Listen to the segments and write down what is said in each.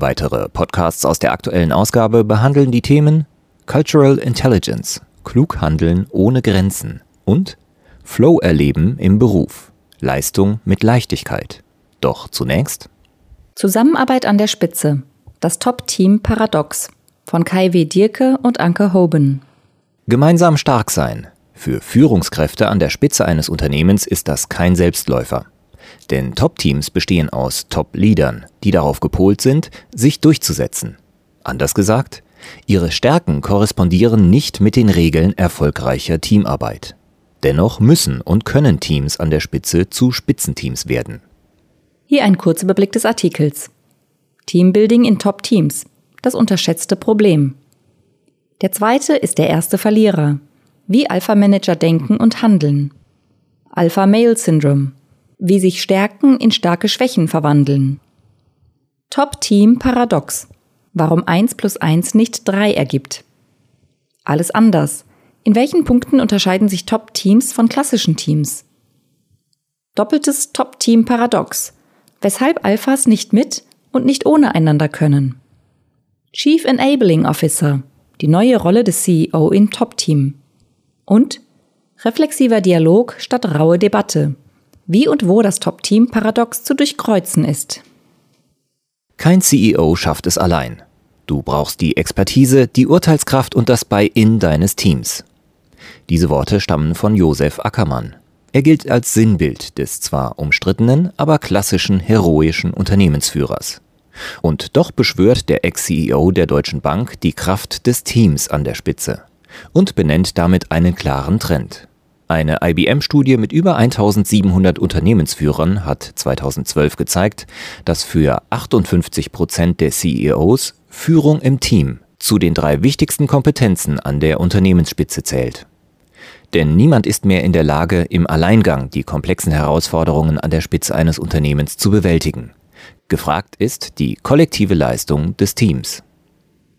Weitere Podcasts aus der aktuellen Ausgabe behandeln die Themen Cultural Intelligence, klug handeln ohne Grenzen und Flow erleben im Beruf, Leistung mit Leichtigkeit. Doch zunächst Zusammenarbeit an der Spitze, das Top-Team Paradox von Kai W. Dierke und Anke Hoben. Gemeinsam stark sein. Für Führungskräfte an der Spitze eines Unternehmens ist das kein Selbstläufer. Denn Top-Teams bestehen aus Top-Leadern, die darauf gepolt sind, sich durchzusetzen. Anders gesagt, ihre Stärken korrespondieren nicht mit den Regeln erfolgreicher Teamarbeit. Dennoch müssen und können Teams an der Spitze zu Spitzenteams werden. Hier ein kurzer Überblick des Artikels. Teambuilding in Top-Teams. Das unterschätzte Problem. Der zweite ist der erste Verlierer. Wie Alpha-Manager denken und handeln. Alpha-Male-Syndrom wie sich Stärken in starke Schwächen verwandeln. Top-Team Paradox. Warum 1 plus 1 nicht 3 ergibt. Alles anders. In welchen Punkten unterscheiden sich Top-Teams von klassischen Teams? Doppeltes Top-Team Paradox. Weshalb Alphas nicht mit und nicht ohne einander können. Chief Enabling Officer. Die neue Rolle des CEO in Top-Team. Und reflexiver Dialog statt raue Debatte wie und wo das Top-Team paradox zu durchkreuzen ist. Kein CEO schafft es allein. Du brauchst die Expertise, die Urteilskraft und das Buy-in deines Teams. Diese Worte stammen von Josef Ackermann. Er gilt als Sinnbild des zwar umstrittenen, aber klassischen heroischen Unternehmensführers. Und doch beschwört der Ex-CEO der Deutschen Bank die Kraft des Teams an der Spitze und benennt damit einen klaren Trend. Eine IBM-Studie mit über 1700 Unternehmensführern hat 2012 gezeigt, dass für 58 Prozent der CEOs Führung im Team zu den drei wichtigsten Kompetenzen an der Unternehmensspitze zählt. Denn niemand ist mehr in der Lage, im Alleingang die komplexen Herausforderungen an der Spitze eines Unternehmens zu bewältigen. Gefragt ist die kollektive Leistung des Teams.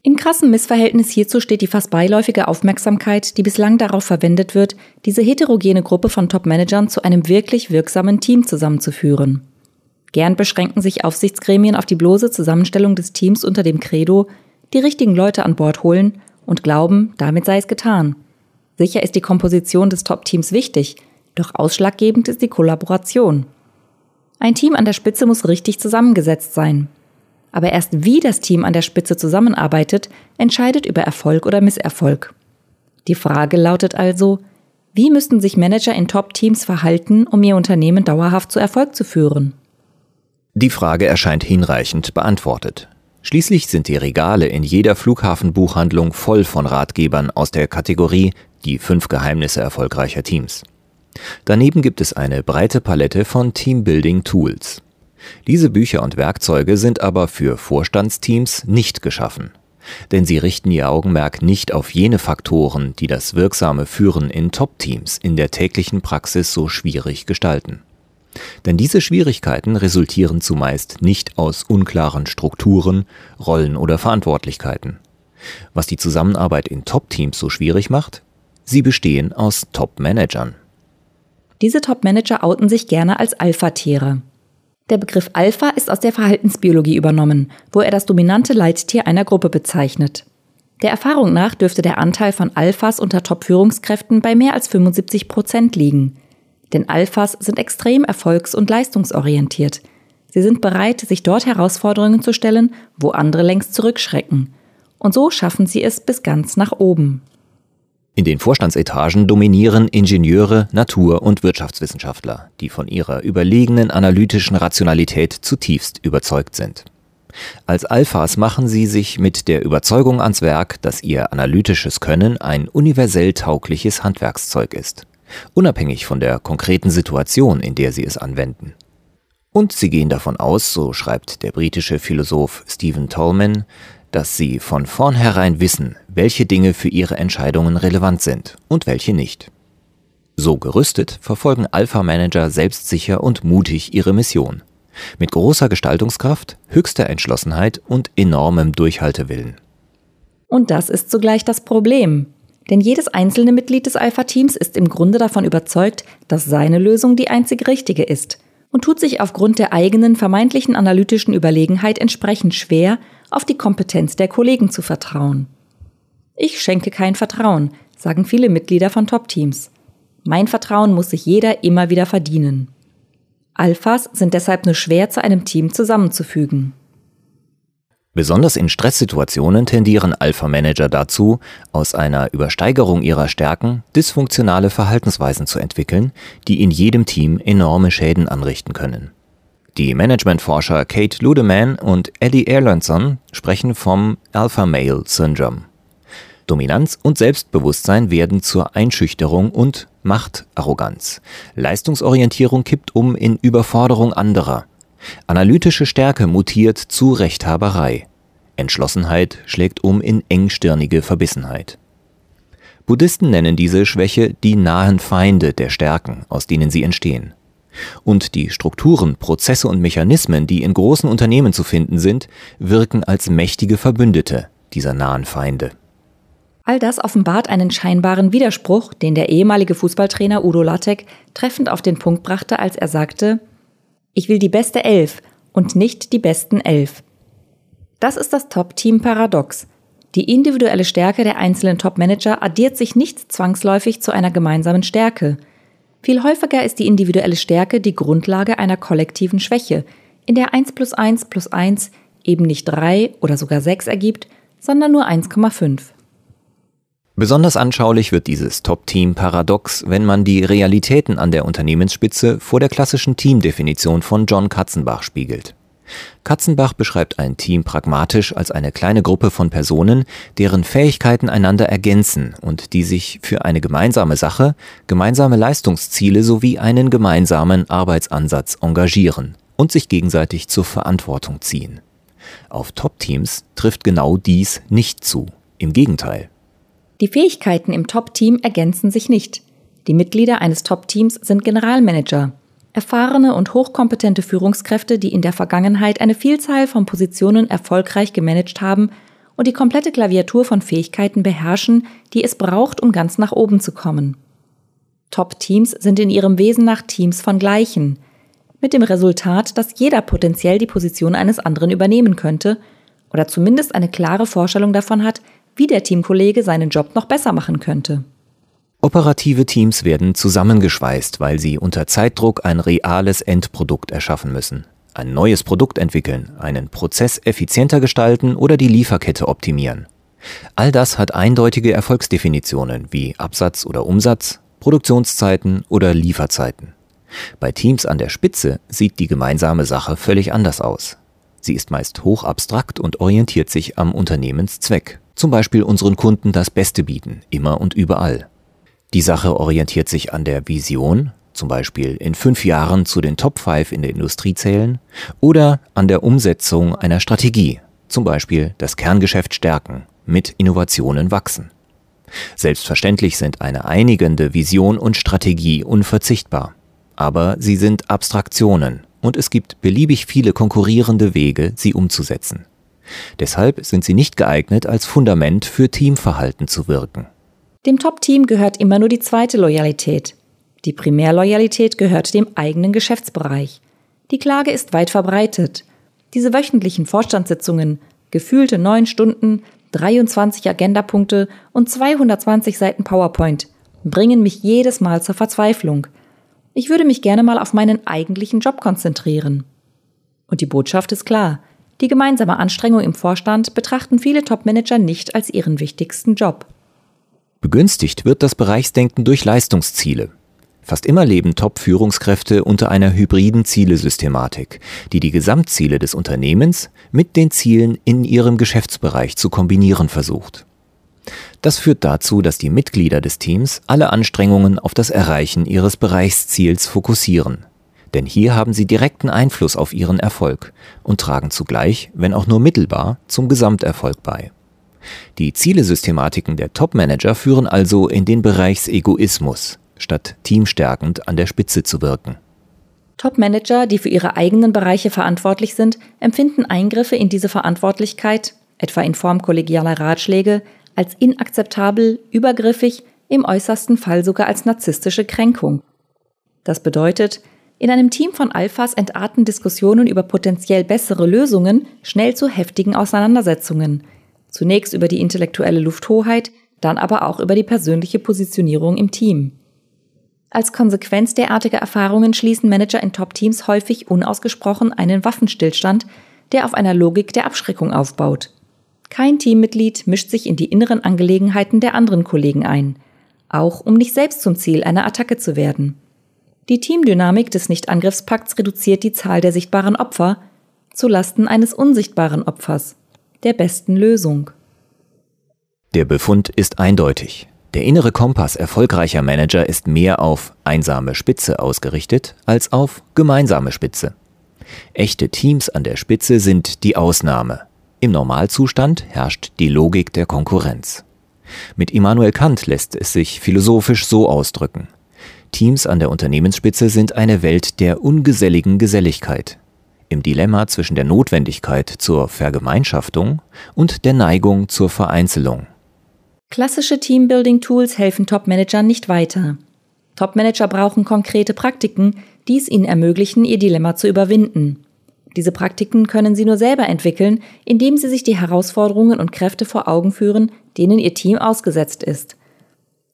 In krassem Missverhältnis hierzu steht die fast beiläufige Aufmerksamkeit, die bislang darauf verwendet wird, diese heterogene Gruppe von Top-Managern zu einem wirklich wirksamen Team zusammenzuführen. Gern beschränken sich Aufsichtsgremien auf die bloße Zusammenstellung des Teams unter dem Credo, die richtigen Leute an Bord holen und glauben, damit sei es getan. Sicher ist die Komposition des Top-Teams wichtig, doch ausschlaggebend ist die Kollaboration. Ein Team an der Spitze muss richtig zusammengesetzt sein, aber erst wie das Team an der Spitze zusammenarbeitet, entscheidet über Erfolg oder Misserfolg. Die Frage lautet also, wie müssten sich Manager in Top-Teams verhalten, um ihr Unternehmen dauerhaft zu Erfolg zu führen? Die Frage erscheint hinreichend beantwortet. Schließlich sind die Regale in jeder Flughafenbuchhandlung voll von Ratgebern aus der Kategorie Die fünf Geheimnisse erfolgreicher Teams. Daneben gibt es eine breite Palette von Teambuilding-Tools. Diese Bücher und Werkzeuge sind aber für Vorstandsteams nicht geschaffen. Denn sie richten ihr Augenmerk nicht auf jene Faktoren, die das wirksame Führen in Top-Teams in der täglichen Praxis so schwierig gestalten. Denn diese Schwierigkeiten resultieren zumeist nicht aus unklaren Strukturen, Rollen oder Verantwortlichkeiten. Was die Zusammenarbeit in Top-Teams so schwierig macht? Sie bestehen aus Top-Managern. Diese Top-Manager outen sich gerne als Alpha-Tiere. Der Begriff Alpha ist aus der Verhaltensbiologie übernommen, wo er das dominante Leittier einer Gruppe bezeichnet. Der Erfahrung nach dürfte der Anteil von Alphas unter Top-Führungskräften bei mehr als 75 Prozent liegen. Denn Alphas sind extrem erfolgs- und leistungsorientiert. Sie sind bereit, sich dort Herausforderungen zu stellen, wo andere längst zurückschrecken. Und so schaffen sie es bis ganz nach oben. In den Vorstandsetagen dominieren Ingenieure, Natur- und Wirtschaftswissenschaftler, die von ihrer überlegenen analytischen Rationalität zutiefst überzeugt sind. Als Alphas machen sie sich mit der Überzeugung ans Werk, dass ihr analytisches Können ein universell taugliches Handwerkszeug ist, unabhängig von der konkreten Situation, in der sie es anwenden. Und sie gehen davon aus, so schreibt der britische Philosoph Stephen Tolman, dass sie von vornherein wissen, welche Dinge für ihre Entscheidungen relevant sind und welche nicht. So gerüstet verfolgen Alpha-Manager selbstsicher und mutig ihre Mission. Mit großer Gestaltungskraft, höchster Entschlossenheit und enormem Durchhaltewillen. Und das ist zugleich das Problem. Denn jedes einzelne Mitglied des Alpha-Teams ist im Grunde davon überzeugt, dass seine Lösung die einzig richtige ist und tut sich aufgrund der eigenen vermeintlichen analytischen Überlegenheit entsprechend schwer, auf die Kompetenz der Kollegen zu vertrauen. Ich schenke kein Vertrauen, sagen viele Mitglieder von Top-Teams. Mein Vertrauen muss sich jeder immer wieder verdienen. Alphas sind deshalb nur schwer zu einem Team zusammenzufügen. Besonders in Stresssituationen tendieren Alpha-Manager dazu, aus einer Übersteigerung ihrer Stärken dysfunktionale Verhaltensweisen zu entwickeln, die in jedem Team enorme Schäden anrichten können. Die Managementforscher Kate Ludeman und Eddie Erlandson sprechen vom Alpha Male Syndrome. Dominanz und Selbstbewusstsein werden zur Einschüchterung und Machtarroganz. Leistungsorientierung kippt um in Überforderung anderer. Analytische Stärke mutiert zu Rechthaberei. Entschlossenheit schlägt um in engstirnige Verbissenheit. Buddhisten nennen diese Schwäche die nahen Feinde der Stärken, aus denen sie entstehen. Und die Strukturen, Prozesse und Mechanismen, die in großen Unternehmen zu finden sind, wirken als mächtige Verbündete dieser nahen Feinde. All das offenbart einen scheinbaren Widerspruch, den der ehemalige Fußballtrainer Udo Lattek treffend auf den Punkt brachte, als er sagte, ich will die beste Elf und nicht die besten Elf. Das ist das Top-Team-Paradox. Die individuelle Stärke der einzelnen Top-Manager addiert sich nicht zwangsläufig zu einer gemeinsamen Stärke. Viel häufiger ist die individuelle Stärke die Grundlage einer kollektiven Schwäche, in der 1 plus 1 plus 1 eben nicht 3 oder sogar 6 ergibt, sondern nur 1,5. Besonders anschaulich wird dieses Top-Team-Paradox, wenn man die Realitäten an der Unternehmensspitze vor der klassischen Teamdefinition von John Katzenbach spiegelt. Katzenbach beschreibt ein Team pragmatisch als eine kleine Gruppe von Personen, deren Fähigkeiten einander ergänzen und die sich für eine gemeinsame Sache, gemeinsame Leistungsziele sowie einen gemeinsamen Arbeitsansatz engagieren und sich gegenseitig zur Verantwortung ziehen. Auf Top-Teams trifft genau dies nicht zu. Im Gegenteil. Die Fähigkeiten im Top-Team ergänzen sich nicht. Die Mitglieder eines Top-Teams sind Generalmanager, erfahrene und hochkompetente Führungskräfte, die in der Vergangenheit eine Vielzahl von Positionen erfolgreich gemanagt haben und die komplette Klaviatur von Fähigkeiten beherrschen, die es braucht, um ganz nach oben zu kommen. Top-Teams sind in ihrem Wesen nach Teams von Gleichen, mit dem Resultat, dass jeder potenziell die Position eines anderen übernehmen könnte oder zumindest eine klare Vorstellung davon hat, wie der Teamkollege seinen Job noch besser machen könnte. Operative Teams werden zusammengeschweißt, weil sie unter Zeitdruck ein reales Endprodukt erschaffen müssen. Ein neues Produkt entwickeln, einen Prozess effizienter gestalten oder die Lieferkette optimieren. All das hat eindeutige Erfolgsdefinitionen wie Absatz oder Umsatz, Produktionszeiten oder Lieferzeiten. Bei Teams an der Spitze sieht die gemeinsame Sache völlig anders aus. Sie ist meist hoch abstrakt und orientiert sich am Unternehmenszweck zum Beispiel unseren Kunden das Beste bieten, immer und überall. Die Sache orientiert sich an der Vision, zum Beispiel in fünf Jahren zu den Top 5 in der Industrie zählen, oder an der Umsetzung einer Strategie, zum Beispiel das Kerngeschäft stärken, mit Innovationen wachsen. Selbstverständlich sind eine einigende Vision und Strategie unverzichtbar, aber sie sind Abstraktionen und es gibt beliebig viele konkurrierende Wege, sie umzusetzen. Deshalb sind sie nicht geeignet, als Fundament für Teamverhalten zu wirken. Dem Top-Team gehört immer nur die zweite Loyalität. Die Primärloyalität gehört dem eigenen Geschäftsbereich. Die Klage ist weit verbreitet. Diese wöchentlichen Vorstandssitzungen, gefühlte neun Stunden, 23 Agendapunkte und 220 Seiten PowerPoint bringen mich jedes Mal zur Verzweiflung. Ich würde mich gerne mal auf meinen eigentlichen Job konzentrieren. Und die Botschaft ist klar. Die gemeinsame Anstrengung im Vorstand betrachten viele Topmanager nicht als ihren wichtigsten Job. Begünstigt wird das Bereichsdenken durch Leistungsziele. Fast immer leben Top-Führungskräfte unter einer hybriden Zielesystematik, die die Gesamtziele des Unternehmens mit den Zielen in ihrem Geschäftsbereich zu kombinieren versucht. Das führt dazu, dass die Mitglieder des Teams alle Anstrengungen auf das Erreichen ihres Bereichsziels fokussieren. Denn hier haben sie direkten Einfluss auf ihren Erfolg und tragen zugleich, wenn auch nur mittelbar, zum Gesamterfolg bei. Die Zielesystematiken der Top-Manager führen also in den Bereichsegoismus, statt teamstärkend an der Spitze zu wirken. Top-Manager, die für ihre eigenen Bereiche verantwortlich sind, empfinden Eingriffe in diese Verantwortlichkeit, etwa in Form kollegialer Ratschläge, als inakzeptabel, übergriffig, im äußersten Fall sogar als narzisstische Kränkung. Das bedeutet, in einem Team von Alphas entarten Diskussionen über potenziell bessere Lösungen schnell zu heftigen Auseinandersetzungen, zunächst über die intellektuelle Lufthoheit, dann aber auch über die persönliche Positionierung im Team. Als Konsequenz derartiger Erfahrungen schließen Manager in Top-Teams häufig unausgesprochen einen Waffenstillstand, der auf einer Logik der Abschreckung aufbaut. Kein Teammitglied mischt sich in die inneren Angelegenheiten der anderen Kollegen ein, auch um nicht selbst zum Ziel einer Attacke zu werden. Die Teamdynamik des Nichtangriffspakts reduziert die Zahl der sichtbaren Opfer zu Lasten eines unsichtbaren Opfers, der besten Lösung. Der Befund ist eindeutig. Der innere Kompass erfolgreicher Manager ist mehr auf einsame Spitze ausgerichtet als auf gemeinsame Spitze. Echte Teams an der Spitze sind die Ausnahme. Im Normalzustand herrscht die Logik der Konkurrenz. Mit Immanuel Kant lässt es sich philosophisch so ausdrücken. Teams an der Unternehmensspitze sind eine Welt der ungeselligen Geselligkeit. Im Dilemma zwischen der Notwendigkeit zur Vergemeinschaftung und der Neigung zur Vereinzelung. Klassische Teambuilding-Tools helfen Top-Managern nicht weiter. Top-Manager brauchen konkrete Praktiken, die es ihnen ermöglichen, ihr Dilemma zu überwinden. Diese Praktiken können sie nur selber entwickeln, indem sie sich die Herausforderungen und Kräfte vor Augen führen, denen ihr Team ausgesetzt ist.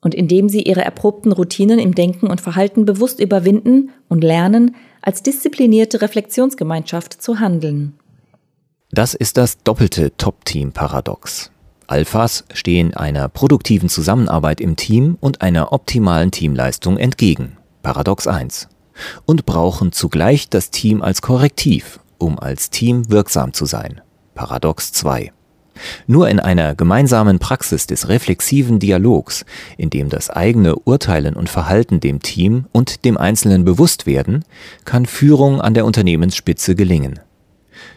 Und indem sie ihre erprobten Routinen im Denken und Verhalten bewusst überwinden und lernen, als disziplinierte Reflexionsgemeinschaft zu handeln. Das ist das doppelte Top-Team-Paradox. Alphas stehen einer produktiven Zusammenarbeit im Team und einer optimalen Teamleistung entgegen. Paradox 1. Und brauchen zugleich das Team als Korrektiv, um als Team wirksam zu sein. Paradox 2. Nur in einer gemeinsamen Praxis des reflexiven Dialogs, in dem das eigene Urteilen und Verhalten dem Team und dem Einzelnen bewusst werden, kann Führung an der Unternehmensspitze gelingen.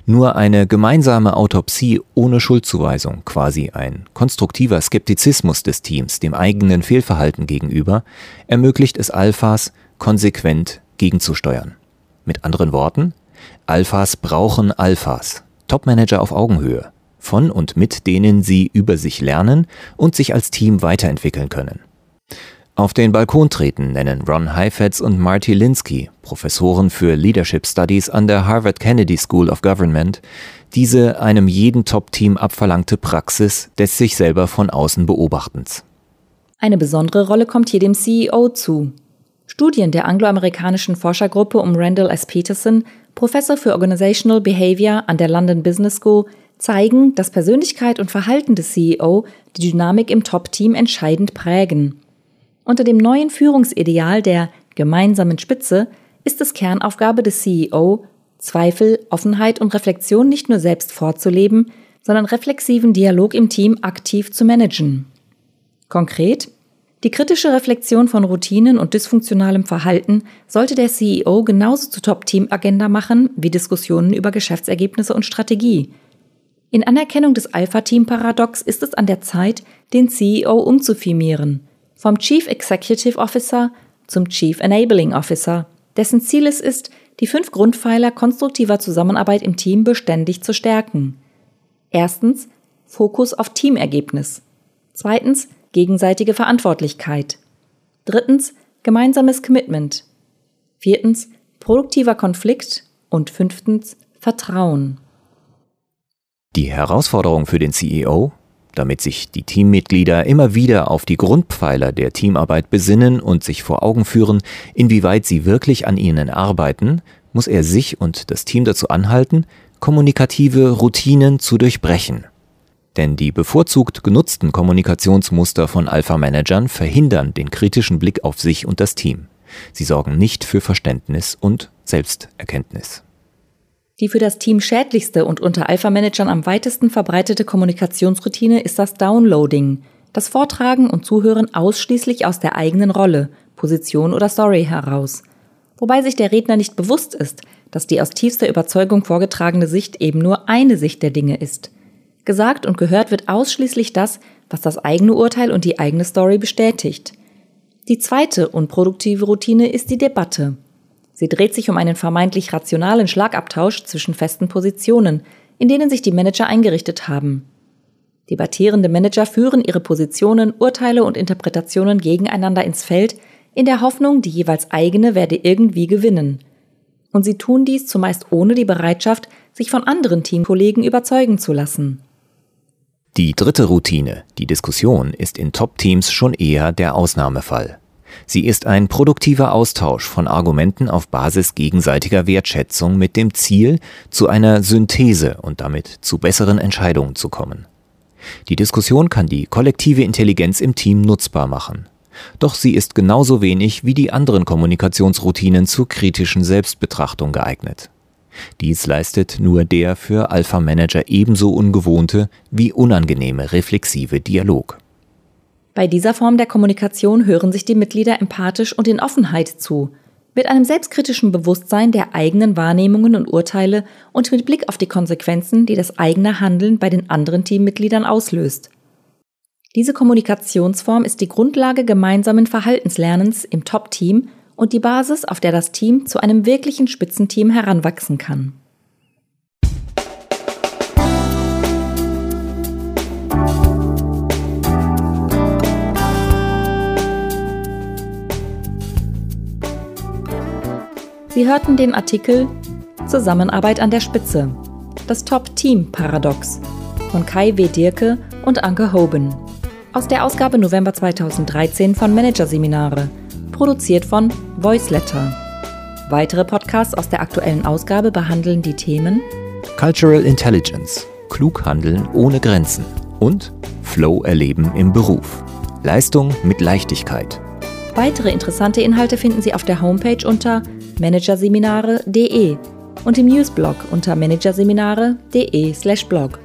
Nur eine gemeinsame Autopsie ohne Schuldzuweisung, quasi ein konstruktiver Skeptizismus des Teams dem eigenen Fehlverhalten gegenüber, ermöglicht es Alphas, konsequent gegenzusteuern. Mit anderen Worten, Alphas brauchen Alphas, Topmanager auf Augenhöhe, von und mit denen sie über sich lernen und sich als Team weiterentwickeln können. Auf den Balkon treten nennen Ron Heifetz und Marty Linsky, Professoren für Leadership Studies an der Harvard Kennedy School of Government, diese einem jeden Top-Team abverlangte Praxis des sich selber von außen Beobachtens. Eine besondere Rolle kommt hier dem CEO zu. Studien der angloamerikanischen Forschergruppe um Randall S. Peterson, Professor für Organizational Behavior an der London Business School, zeigen, dass Persönlichkeit und Verhalten des CEO die Dynamik im Top-Team entscheidend prägen. Unter dem neuen Führungsideal der gemeinsamen Spitze ist es Kernaufgabe des CEO, Zweifel, Offenheit und Reflexion nicht nur selbst vorzuleben, sondern reflexiven Dialog im Team aktiv zu managen. Konkret, die kritische Reflexion von Routinen und dysfunktionalem Verhalten sollte der CEO genauso zur Top-Team-Agenda machen wie Diskussionen über Geschäftsergebnisse und Strategie. In Anerkennung des Alpha-Team-Paradox ist es an der Zeit, den CEO umzufirmieren vom Chief Executive Officer zum Chief Enabling Officer, dessen Ziel es ist, die fünf Grundpfeiler konstruktiver Zusammenarbeit im Team beständig zu stärken. Erstens Fokus auf Teamergebnis. Zweitens gegenseitige Verantwortlichkeit. Drittens gemeinsames Commitment. Viertens produktiver Konflikt und fünftens Vertrauen. Die Herausforderung für den CEO damit sich die Teammitglieder immer wieder auf die Grundpfeiler der Teamarbeit besinnen und sich vor Augen führen, inwieweit sie wirklich an ihnen arbeiten, muss er sich und das Team dazu anhalten, kommunikative Routinen zu durchbrechen. Denn die bevorzugt genutzten Kommunikationsmuster von Alpha-Managern verhindern den kritischen Blick auf sich und das Team. Sie sorgen nicht für Verständnis und Selbsterkenntnis. Die für das Team schädlichste und unter Alpha-Managern am weitesten verbreitete Kommunikationsroutine ist das Downloading, das Vortragen und Zuhören ausschließlich aus der eigenen Rolle, Position oder Story heraus. Wobei sich der Redner nicht bewusst ist, dass die aus tiefster Überzeugung vorgetragene Sicht eben nur eine Sicht der Dinge ist. Gesagt und gehört wird ausschließlich das, was das eigene Urteil und die eigene Story bestätigt. Die zweite unproduktive Routine ist die Debatte. Sie dreht sich um einen vermeintlich rationalen Schlagabtausch zwischen festen Positionen, in denen sich die Manager eingerichtet haben. Debattierende Manager führen ihre Positionen, Urteile und Interpretationen gegeneinander ins Feld, in der Hoffnung, die jeweils eigene werde irgendwie gewinnen. Und sie tun dies zumeist ohne die Bereitschaft, sich von anderen Teamkollegen überzeugen zu lassen. Die dritte Routine, die Diskussion, ist in Top-Teams schon eher der Ausnahmefall. Sie ist ein produktiver Austausch von Argumenten auf Basis gegenseitiger Wertschätzung mit dem Ziel, zu einer Synthese und damit zu besseren Entscheidungen zu kommen. Die Diskussion kann die kollektive Intelligenz im Team nutzbar machen. Doch sie ist genauso wenig wie die anderen Kommunikationsroutinen zur kritischen Selbstbetrachtung geeignet. Dies leistet nur der für Alpha-Manager ebenso ungewohnte wie unangenehme reflexive Dialog. Bei dieser Form der Kommunikation hören sich die Mitglieder empathisch und in Offenheit zu, mit einem selbstkritischen Bewusstsein der eigenen Wahrnehmungen und Urteile und mit Blick auf die Konsequenzen, die das eigene Handeln bei den anderen Teammitgliedern auslöst. Diese Kommunikationsform ist die Grundlage gemeinsamen Verhaltenslernens im Top-Team und die Basis, auf der das Team zu einem wirklichen Spitzenteam heranwachsen kann. Sie hörten den Artikel Zusammenarbeit an der Spitze, das Top-Team-Paradox von Kai W. Dirke und Anke Hoben aus der Ausgabe November 2013 von Managerseminare produziert von Voiceletter. Weitere Podcasts aus der aktuellen Ausgabe behandeln die Themen Cultural Intelligence, klug handeln ohne Grenzen und Flow erleben im Beruf. Leistung mit Leichtigkeit. Weitere interessante Inhalte finden Sie auf der Homepage unter managerseminare.de und im Newsblog unter managerseminare.de/blog.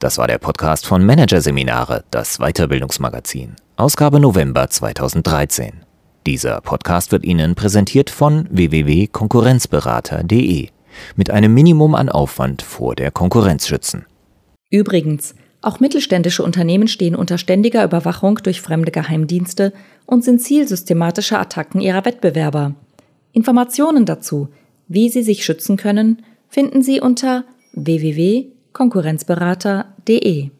Das war der Podcast von Managerseminare, das Weiterbildungsmagazin, Ausgabe November 2013. Dieser Podcast wird Ihnen präsentiert von www.konkurrenzberater.de mit einem Minimum an Aufwand vor der Konkurrenz schützen. Übrigens, auch mittelständische Unternehmen stehen unter ständiger Überwachung durch fremde Geheimdienste und sind Ziel systematischer Attacken ihrer Wettbewerber. Informationen dazu, wie sie sich schützen können, finden Sie unter www konkurrenzberater.de